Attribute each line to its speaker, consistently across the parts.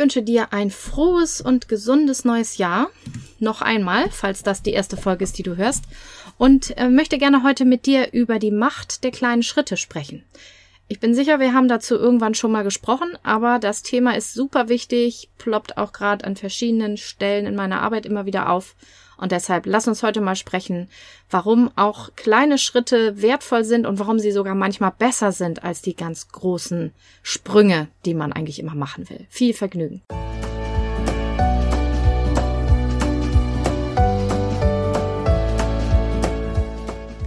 Speaker 1: wünsche dir ein frohes und gesundes neues Jahr. Noch einmal, falls das die erste Folge ist, die du hörst. Und äh, möchte gerne heute mit dir über die Macht der kleinen Schritte sprechen. Ich bin sicher, wir haben dazu irgendwann schon mal gesprochen, aber das Thema ist super wichtig, ploppt auch gerade an verschiedenen Stellen in meiner Arbeit immer wieder auf. Und deshalb lass uns heute mal sprechen, warum auch kleine Schritte wertvoll sind und warum sie sogar manchmal besser sind als die ganz großen Sprünge, die man eigentlich immer machen will. Viel Vergnügen.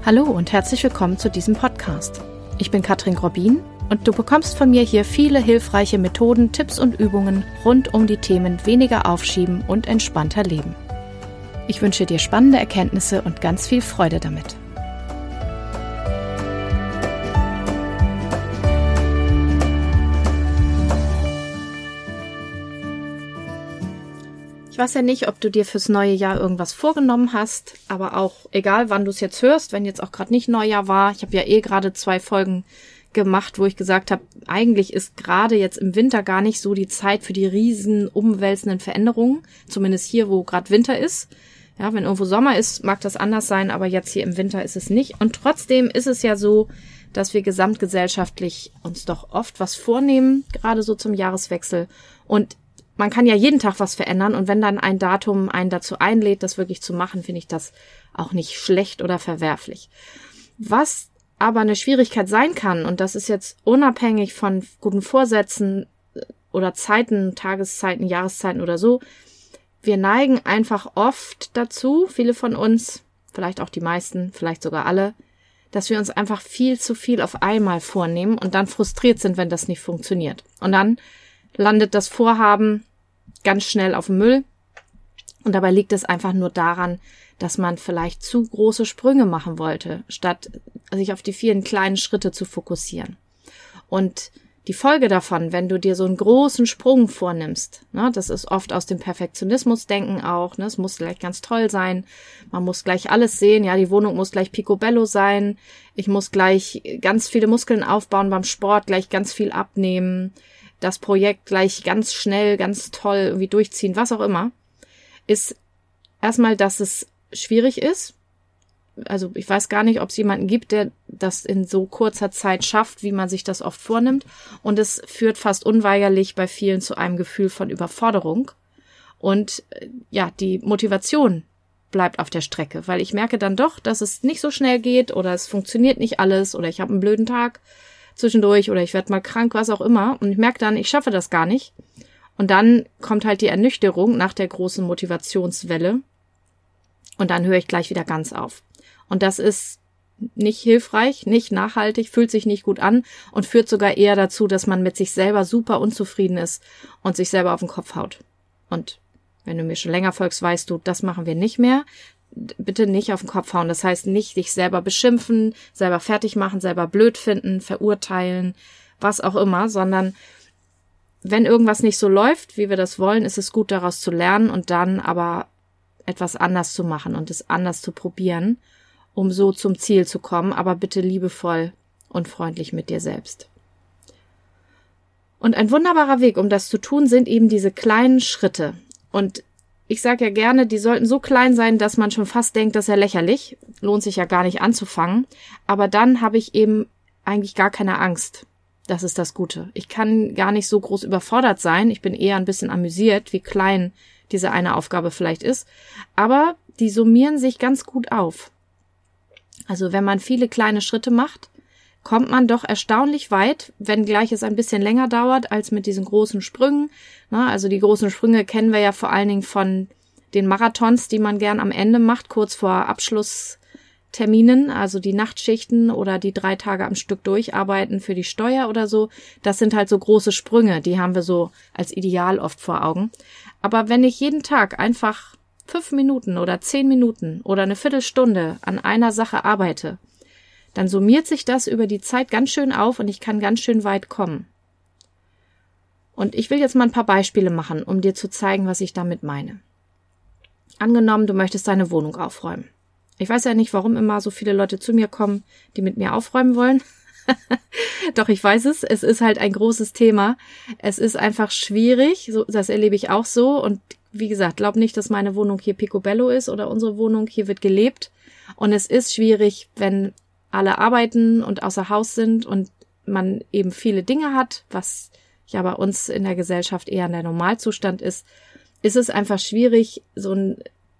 Speaker 1: Hallo und herzlich willkommen zu diesem Podcast. Ich bin Katrin Grobin und du bekommst von mir hier viele hilfreiche Methoden, Tipps und Übungen rund um die Themen weniger aufschieben und entspannter leben. Ich wünsche dir spannende Erkenntnisse und ganz viel Freude damit. Ich weiß ja nicht, ob du dir fürs neue Jahr irgendwas vorgenommen hast, aber auch egal, wann du es jetzt hörst, wenn jetzt auch gerade nicht Neujahr war. Ich habe ja eh gerade zwei Folgen gemacht, wo ich gesagt habe, eigentlich ist gerade jetzt im Winter gar nicht so die Zeit für die riesen umwälzenden Veränderungen, zumindest hier, wo gerade Winter ist. Ja, wenn irgendwo Sommer ist, mag das anders sein, aber jetzt hier im Winter ist es nicht. Und trotzdem ist es ja so, dass wir gesamtgesellschaftlich uns doch oft was vornehmen, gerade so zum Jahreswechsel. Und man kann ja jeden Tag was verändern und wenn dann ein Datum einen dazu einlädt, das wirklich zu machen, finde ich das auch nicht schlecht oder verwerflich. Was aber eine Schwierigkeit sein kann, und das ist jetzt unabhängig von guten Vorsätzen oder Zeiten, Tageszeiten, Jahreszeiten oder so, wir neigen einfach oft dazu, viele von uns, vielleicht auch die meisten, vielleicht sogar alle, dass wir uns einfach viel zu viel auf einmal vornehmen und dann frustriert sind, wenn das nicht funktioniert. Und dann landet das Vorhaben ganz schnell auf dem Müll. Und dabei liegt es einfach nur daran, dass man vielleicht zu große Sprünge machen wollte, statt sich auf die vielen kleinen Schritte zu fokussieren. Und die Folge davon, wenn du dir so einen großen Sprung vornimmst, ne, das ist oft aus dem Perfektionismusdenken auch, ne, es muss gleich ganz toll sein, man muss gleich alles sehen, ja, die Wohnung muss gleich picobello sein, ich muss gleich ganz viele Muskeln aufbauen beim Sport, gleich ganz viel abnehmen, das Projekt gleich ganz schnell, ganz toll irgendwie durchziehen, was auch immer, ist erstmal, dass es schwierig ist, also ich weiß gar nicht, ob es jemanden gibt, der das in so kurzer Zeit schafft, wie man sich das oft vornimmt. Und es führt fast unweigerlich bei vielen zu einem Gefühl von Überforderung. Und äh, ja, die Motivation bleibt auf der Strecke, weil ich merke dann doch, dass es nicht so schnell geht oder es funktioniert nicht alles oder ich habe einen blöden Tag zwischendurch oder ich werde mal krank, was auch immer. Und ich merke dann, ich schaffe das gar nicht. Und dann kommt halt die Ernüchterung nach der großen Motivationswelle. Und dann höre ich gleich wieder ganz auf. Und das ist nicht hilfreich, nicht nachhaltig, fühlt sich nicht gut an und führt sogar eher dazu, dass man mit sich selber super unzufrieden ist und sich selber auf den Kopf haut. Und wenn du mir schon länger folgst, weißt du, das machen wir nicht mehr. Bitte nicht auf den Kopf hauen. Das heißt nicht dich selber beschimpfen, selber fertig machen, selber blöd finden, verurteilen, was auch immer, sondern wenn irgendwas nicht so läuft, wie wir das wollen, ist es gut daraus zu lernen und dann aber etwas anders zu machen und es anders zu probieren um so zum Ziel zu kommen, aber bitte liebevoll und freundlich mit dir selbst. Und ein wunderbarer Weg, um das zu tun, sind eben diese kleinen Schritte. Und ich sage ja gerne, die sollten so klein sein, dass man schon fast denkt, das ist ja lächerlich, lohnt sich ja gar nicht anzufangen. Aber dann habe ich eben eigentlich gar keine Angst. Das ist das Gute. Ich kann gar nicht so groß überfordert sein. Ich bin eher ein bisschen amüsiert, wie klein diese eine Aufgabe vielleicht ist. Aber die summieren sich ganz gut auf. Also wenn man viele kleine Schritte macht, kommt man doch erstaunlich weit, wenngleich es ein bisschen länger dauert als mit diesen großen Sprüngen. also die großen Sprünge kennen wir ja vor allen Dingen von den Marathons, die man gern am Ende macht, kurz vor Abschlussterminen, also die Nachtschichten oder die drei Tage am Stück durcharbeiten für die Steuer oder so. Das sind halt so große Sprünge, die haben wir so als Ideal oft vor Augen. Aber wenn ich jeden Tag einfach fünf Minuten oder zehn Minuten oder eine Viertelstunde an einer Sache arbeite, dann summiert sich das über die Zeit ganz schön auf und ich kann ganz schön weit kommen. Und ich will jetzt mal ein paar Beispiele machen, um dir zu zeigen, was ich damit meine. Angenommen, du möchtest deine Wohnung aufräumen. Ich weiß ja nicht, warum immer so viele Leute zu mir kommen, die mit mir aufräumen wollen. Doch, ich weiß es. Es ist halt ein großes Thema. Es ist einfach schwierig. So, das erlebe ich auch so. Und wie gesagt, glaub nicht, dass meine Wohnung hier Picobello ist oder unsere Wohnung. Hier wird gelebt. Und es ist schwierig, wenn alle arbeiten und außer Haus sind und man eben viele Dinge hat, was ja bei uns in der Gesellschaft eher der Normalzustand ist, ist es einfach schwierig, so ein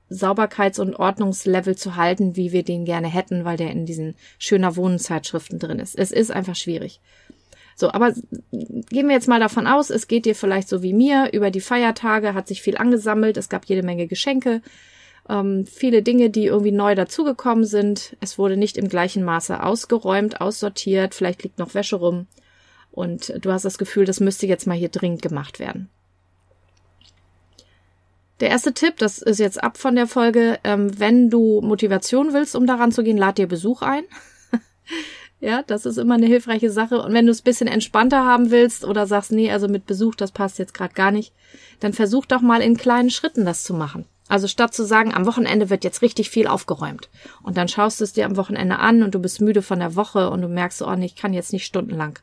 Speaker 1: Sauberkeits- und Ordnungslevel zu halten, wie wir den gerne hätten, weil der in diesen schöner Wohnzeitschriften drin ist. Es ist einfach schwierig. So, aber gehen wir jetzt mal davon aus, es geht dir vielleicht so wie mir, über die Feiertage hat sich viel angesammelt, es gab jede Menge Geschenke, ähm, viele Dinge, die irgendwie neu dazugekommen sind. Es wurde nicht im gleichen Maße ausgeräumt, aussortiert, vielleicht liegt noch Wäsche rum und du hast das Gefühl, das müsste jetzt mal hier dringend gemacht werden. Der erste Tipp, das ist jetzt ab von der Folge, ähm, wenn du Motivation willst, um daran zu gehen, lad dir Besuch ein. ja, das ist immer eine hilfreiche Sache. Und wenn du es bisschen entspannter haben willst oder sagst, nee, also mit Besuch, das passt jetzt gerade gar nicht, dann versuch doch mal in kleinen Schritten das zu machen. Also statt zu sagen, am Wochenende wird jetzt richtig viel aufgeräumt und dann schaust du es dir am Wochenende an und du bist müde von der Woche und du merkst, oh nee, ich kann jetzt nicht stundenlang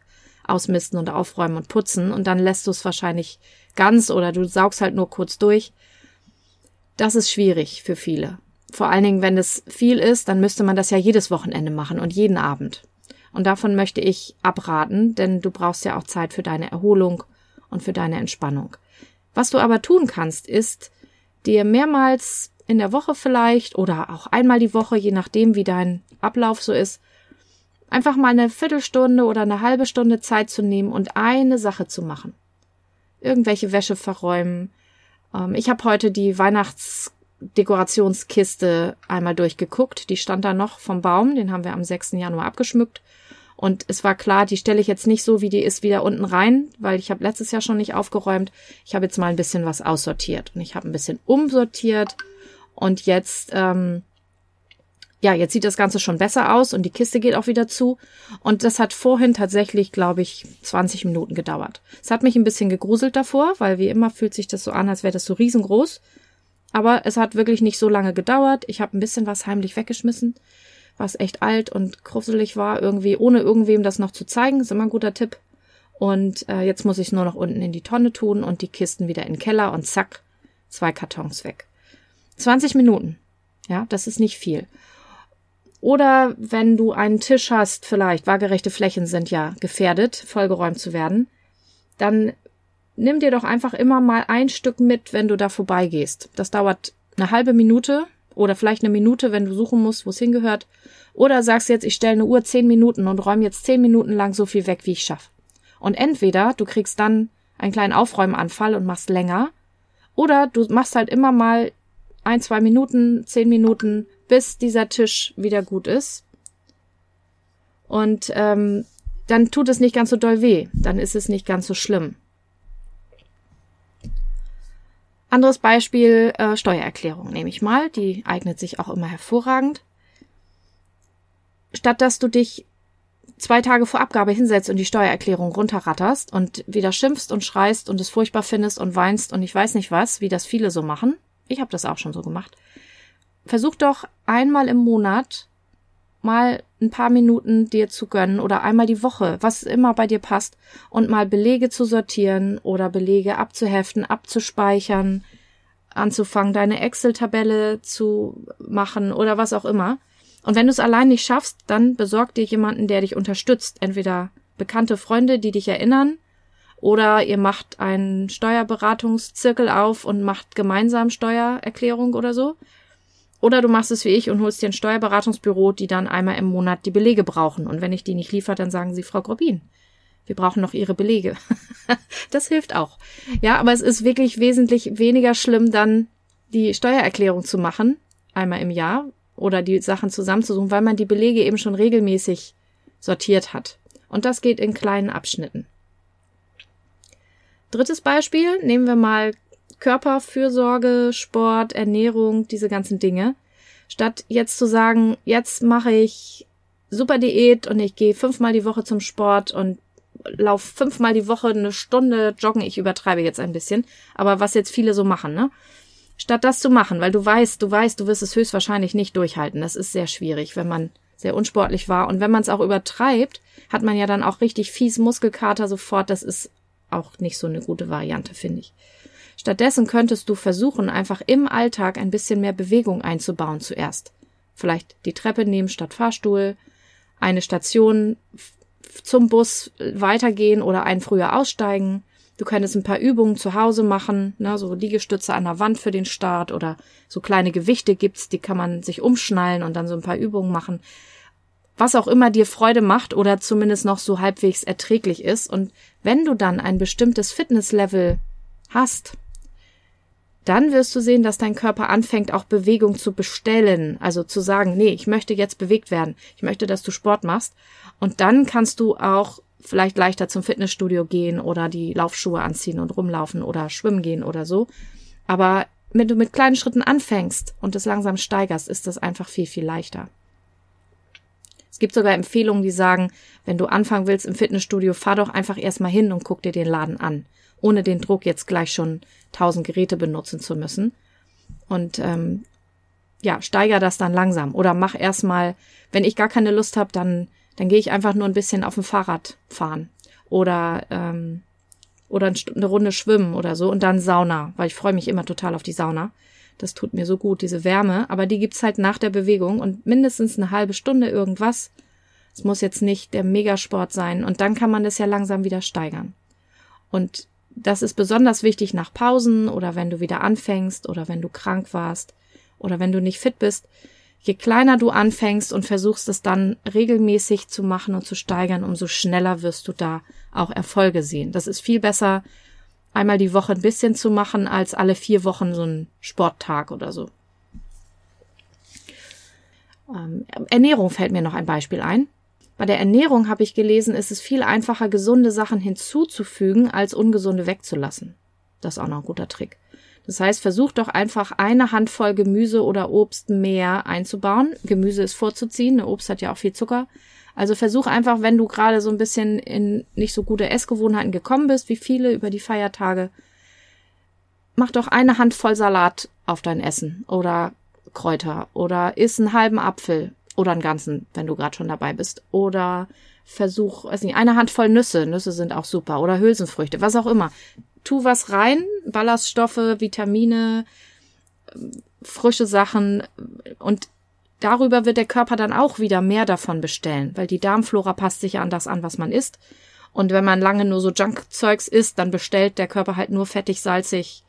Speaker 1: ausmisten und aufräumen und putzen und dann lässt du es wahrscheinlich ganz oder du saugst halt nur kurz durch das ist schwierig für viele. Vor allen Dingen, wenn es viel ist, dann müsste man das ja jedes Wochenende machen und jeden Abend. Und davon möchte ich abraten, denn du brauchst ja auch Zeit für deine Erholung und für deine Entspannung. Was du aber tun kannst, ist dir mehrmals in der Woche vielleicht oder auch einmal die Woche, je nachdem, wie dein Ablauf so ist, einfach mal eine Viertelstunde oder eine halbe Stunde Zeit zu nehmen und eine Sache zu machen. Irgendwelche Wäsche verräumen, ähm, ich habe heute die Weihnachtsdekorationskiste einmal durchgeguckt. Die stand da noch vom Baum, den haben wir am 6. Januar abgeschmückt. Und es war klar, die stelle ich jetzt nicht so, wie die ist, wieder unten rein, weil ich habe letztes Jahr schon nicht aufgeräumt. Ich habe jetzt mal ein bisschen was aussortiert und ich habe ein bisschen umsortiert. Und jetzt ähm, ja, jetzt sieht das Ganze schon besser aus und die Kiste geht auch wieder zu. Und das hat vorhin tatsächlich, glaube ich, 20 Minuten gedauert. Es hat mich ein bisschen gegruselt davor, weil wie immer fühlt sich das so an, als wäre das so riesengroß. Aber es hat wirklich nicht so lange gedauert. Ich habe ein bisschen was heimlich weggeschmissen, was echt alt und gruselig war, irgendwie, ohne irgendwem das noch zu zeigen. Ist immer ein guter Tipp. Und äh, jetzt muss ich nur noch unten in die Tonne tun und die Kisten wieder in den Keller und zack, zwei Kartons weg. 20 Minuten. Ja, das ist nicht viel. Oder wenn du einen Tisch hast, vielleicht, waagerechte Flächen sind ja gefährdet, vollgeräumt zu werden, dann nimm dir doch einfach immer mal ein Stück mit, wenn du da vorbeigehst. Das dauert eine halbe Minute oder vielleicht eine Minute, wenn du suchen musst, wo es hingehört. Oder sagst jetzt, ich stelle eine Uhr zehn Minuten und räume jetzt zehn Minuten lang so viel weg, wie ich schaffe. Und entweder du kriegst dann einen kleinen Aufräumanfall und machst länger, oder du machst halt immer mal ein, zwei Minuten, zehn Minuten, bis dieser Tisch wieder gut ist. Und ähm, dann tut es nicht ganz so doll weh, dann ist es nicht ganz so schlimm. Anderes Beispiel, äh, Steuererklärung nehme ich mal, die eignet sich auch immer hervorragend. Statt dass du dich zwei Tage vor Abgabe hinsetzt und die Steuererklärung runterratterst und wieder schimpfst und schreist und es furchtbar findest und weinst und ich weiß nicht was, wie das viele so machen. Ich habe das auch schon so gemacht versuch doch einmal im Monat mal ein paar Minuten dir zu gönnen oder einmal die Woche, was immer bei dir passt, und mal Belege zu sortieren oder Belege abzuheften, abzuspeichern, anzufangen, deine Excel-Tabelle zu machen oder was auch immer. Und wenn du es allein nicht schaffst, dann besorg dir jemanden, der dich unterstützt. Entweder bekannte Freunde, die dich erinnern, oder ihr macht einen Steuerberatungszirkel auf und macht gemeinsam Steuererklärung oder so. Oder du machst es wie ich und holst dir ein Steuerberatungsbüro, die dann einmal im Monat die Belege brauchen. Und wenn ich die nicht liefere, dann sagen sie, Frau Grobin, wir brauchen noch Ihre Belege. das hilft auch. Ja, aber es ist wirklich wesentlich weniger schlimm, dann die Steuererklärung zu machen, einmal im Jahr, oder die Sachen zusammenzusuchen, weil man die Belege eben schon regelmäßig sortiert hat. Und das geht in kleinen Abschnitten. Drittes Beispiel, nehmen wir mal Körperfürsorge, Sport, Ernährung, diese ganzen Dinge. Statt jetzt zu sagen, jetzt mache ich super Diät und ich gehe fünfmal die Woche zum Sport und lauf fünfmal die Woche eine Stunde joggen. Ich übertreibe jetzt ein bisschen, aber was jetzt viele so machen, ne? Statt das zu machen, weil du weißt, du weißt, du wirst es höchstwahrscheinlich nicht durchhalten. Das ist sehr schwierig, wenn man sehr unsportlich war. Und wenn man es auch übertreibt, hat man ja dann auch richtig fies Muskelkater sofort. Das ist auch nicht so eine gute Variante, finde ich. Stattdessen könntest du versuchen, einfach im Alltag ein bisschen mehr Bewegung einzubauen zuerst. Vielleicht die Treppe nehmen statt Fahrstuhl, eine Station zum Bus weitergehen oder einen früher aussteigen. Du könntest ein paar Übungen zu Hause machen, ne, so Liegestütze an der Wand für den Start oder so kleine Gewichte gibt's, die kann man sich umschnallen und dann so ein paar Übungen machen. Was auch immer dir Freude macht oder zumindest noch so halbwegs erträglich ist. Und wenn du dann ein bestimmtes Fitnesslevel hast, dann wirst du sehen, dass dein Körper anfängt, auch Bewegung zu bestellen. Also zu sagen, nee, ich möchte jetzt bewegt werden. Ich möchte, dass du Sport machst. Und dann kannst du auch vielleicht leichter zum Fitnessstudio gehen oder die Laufschuhe anziehen und rumlaufen oder schwimmen gehen oder so. Aber wenn du mit kleinen Schritten anfängst und es langsam steigerst, ist das einfach viel, viel leichter. Es gibt sogar Empfehlungen, die sagen, wenn du anfangen willst im Fitnessstudio, fahr doch einfach erstmal hin und guck dir den Laden an ohne den Druck jetzt gleich schon tausend Geräte benutzen zu müssen. Und ähm, ja, steiger das dann langsam. Oder mach erstmal, wenn ich gar keine Lust habe, dann, dann gehe ich einfach nur ein bisschen auf dem Fahrrad fahren. Oder, ähm, oder eine Runde schwimmen oder so und dann Sauna, weil ich freue mich immer total auf die Sauna. Das tut mir so gut, diese Wärme. Aber die gibt's halt nach der Bewegung und mindestens eine halbe Stunde irgendwas. Es muss jetzt nicht der Megasport sein. Und dann kann man das ja langsam wieder steigern. Und das ist besonders wichtig nach Pausen oder wenn du wieder anfängst oder wenn du krank warst oder wenn du nicht fit bist. Je kleiner du anfängst und versuchst es dann regelmäßig zu machen und zu steigern, umso schneller wirst du da auch Erfolge sehen. Das ist viel besser, einmal die Woche ein bisschen zu machen, als alle vier Wochen so ein Sporttag oder so. Ähm, Ernährung fällt mir noch ein Beispiel ein. Bei der Ernährung habe ich gelesen, ist es viel einfacher, gesunde Sachen hinzuzufügen, als ungesunde wegzulassen. Das ist auch noch ein guter Trick. Das heißt, versuch doch einfach eine Handvoll Gemüse oder Obst mehr einzubauen. Gemüse ist vorzuziehen, Obst hat ja auch viel Zucker. Also versuch einfach, wenn du gerade so ein bisschen in nicht so gute Essgewohnheiten gekommen bist, wie viele über die Feiertage, mach doch eine Handvoll Salat auf dein Essen oder Kräuter oder iss einen halben Apfel oder einen ganzen, wenn du gerade schon dabei bist. Oder versuch, weiß nicht, eine Handvoll Nüsse. Nüsse sind auch super. Oder Hülsenfrüchte, was auch immer. Tu was rein, Ballaststoffe, Vitamine, frische Sachen und darüber wird der Körper dann auch wieder mehr davon bestellen, weil die Darmflora passt sich an das an, was man isst. Und wenn man lange nur so Junkzeugs isst, dann bestellt der Körper halt nur fettig, salzig,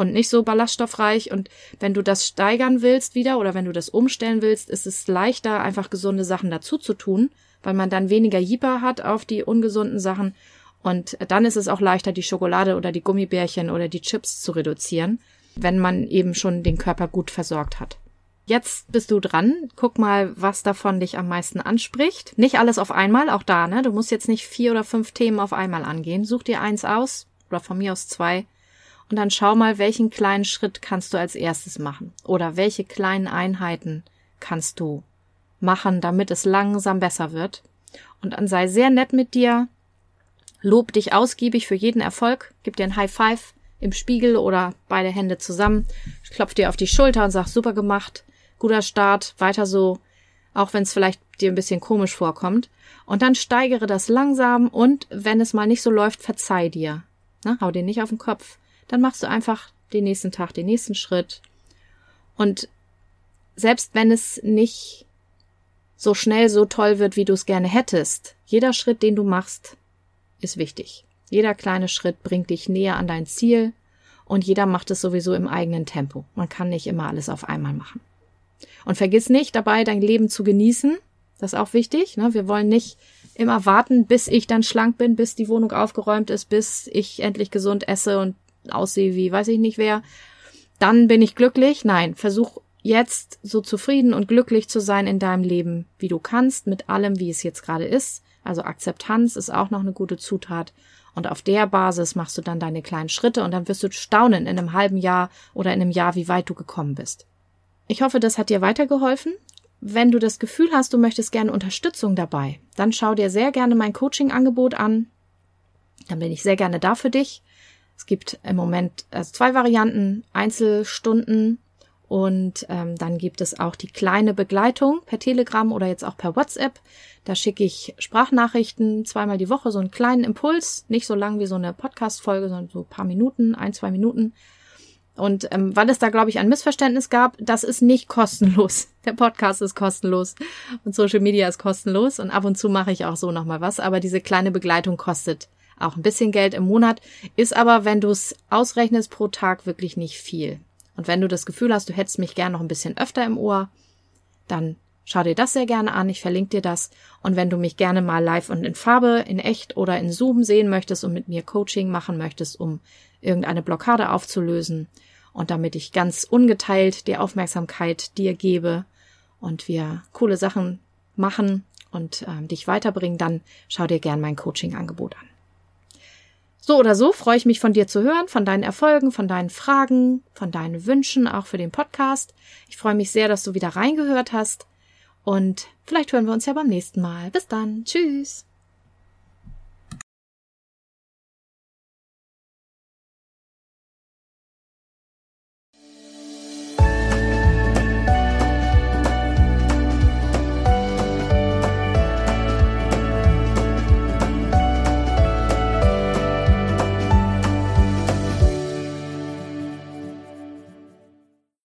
Speaker 1: und nicht so ballaststoffreich. Und wenn du das steigern willst wieder oder wenn du das umstellen willst, ist es leichter, einfach gesunde Sachen dazu zu tun, weil man dann weniger Jipper hat auf die ungesunden Sachen. Und dann ist es auch leichter, die Schokolade oder die Gummibärchen oder die Chips zu reduzieren, wenn man eben schon den Körper gut versorgt hat. Jetzt bist du dran. Guck mal, was davon dich am meisten anspricht. Nicht alles auf einmal, auch da, ne? Du musst jetzt nicht vier oder fünf Themen auf einmal angehen. Such dir eins aus oder von mir aus zwei und dann schau mal, welchen kleinen Schritt kannst du als erstes machen oder welche kleinen Einheiten kannst du machen, damit es langsam besser wird. Und dann sei sehr nett mit dir, lob dich ausgiebig für jeden Erfolg, gib dir ein High Five im Spiegel oder beide Hände zusammen, klopf dir auf die Schulter und sag super gemacht, guter Start, weiter so, auch wenn es vielleicht dir ein bisschen komisch vorkommt. Und dann steigere das langsam und wenn es mal nicht so läuft, verzeih dir. Na, hau dir nicht auf den Kopf dann machst du einfach den nächsten Tag den nächsten Schritt. Und selbst wenn es nicht so schnell so toll wird, wie du es gerne hättest, jeder Schritt, den du machst, ist wichtig. Jeder kleine Schritt bringt dich näher an dein Ziel und jeder macht es sowieso im eigenen Tempo. Man kann nicht immer alles auf einmal machen. Und vergiss nicht dabei, dein Leben zu genießen. Das ist auch wichtig. Ne? Wir wollen nicht immer warten, bis ich dann schlank bin, bis die Wohnung aufgeräumt ist, bis ich endlich gesund esse und aussehe wie weiß ich nicht wer, dann bin ich glücklich. Nein, versuch jetzt so zufrieden und glücklich zu sein in deinem Leben, wie du kannst, mit allem, wie es jetzt gerade ist. Also Akzeptanz ist auch noch eine gute Zutat. Und auf der Basis machst du dann deine kleinen Schritte und dann wirst du staunen in einem halben Jahr oder in einem Jahr, wie weit du gekommen bist. Ich hoffe, das hat dir weitergeholfen. Wenn du das Gefühl hast, du möchtest gerne Unterstützung dabei, dann schau dir sehr gerne mein Coaching-Angebot an. Dann bin ich sehr gerne da für dich. Es gibt im Moment also zwei Varianten, Einzelstunden Und ähm, dann gibt es auch die kleine Begleitung per Telegram oder jetzt auch per WhatsApp. Da schicke ich Sprachnachrichten zweimal die Woche, so einen kleinen Impuls, nicht so lang wie so eine Podcast-Folge, sondern so paar Minuten, ein, zwei Minuten. Und ähm, weil es da, glaube ich, ein Missverständnis gab, das ist nicht kostenlos. Der Podcast ist kostenlos und Social Media ist kostenlos. Und ab und zu mache ich auch so nochmal was. Aber diese kleine Begleitung kostet auch ein bisschen Geld im Monat, ist aber, wenn du es ausrechnest, pro Tag wirklich nicht viel. Und wenn du das Gefühl hast, du hättest mich gern noch ein bisschen öfter im Ohr, dann schau dir das sehr gerne an. Ich verlinke dir das. Und wenn du mich gerne mal live und in Farbe, in echt oder in Zoom sehen möchtest und mit mir Coaching machen möchtest, um irgendeine Blockade aufzulösen und damit ich ganz ungeteilt die Aufmerksamkeit dir gebe und wir coole Sachen machen und äh, dich weiterbringen, dann schau dir gern mein Coaching-Angebot an. So oder so freue ich mich von dir zu hören, von deinen Erfolgen, von deinen Fragen, von deinen Wünschen, auch für den Podcast. Ich freue mich sehr, dass du wieder reingehört hast. Und vielleicht hören wir uns ja beim nächsten Mal. Bis dann. Tschüss.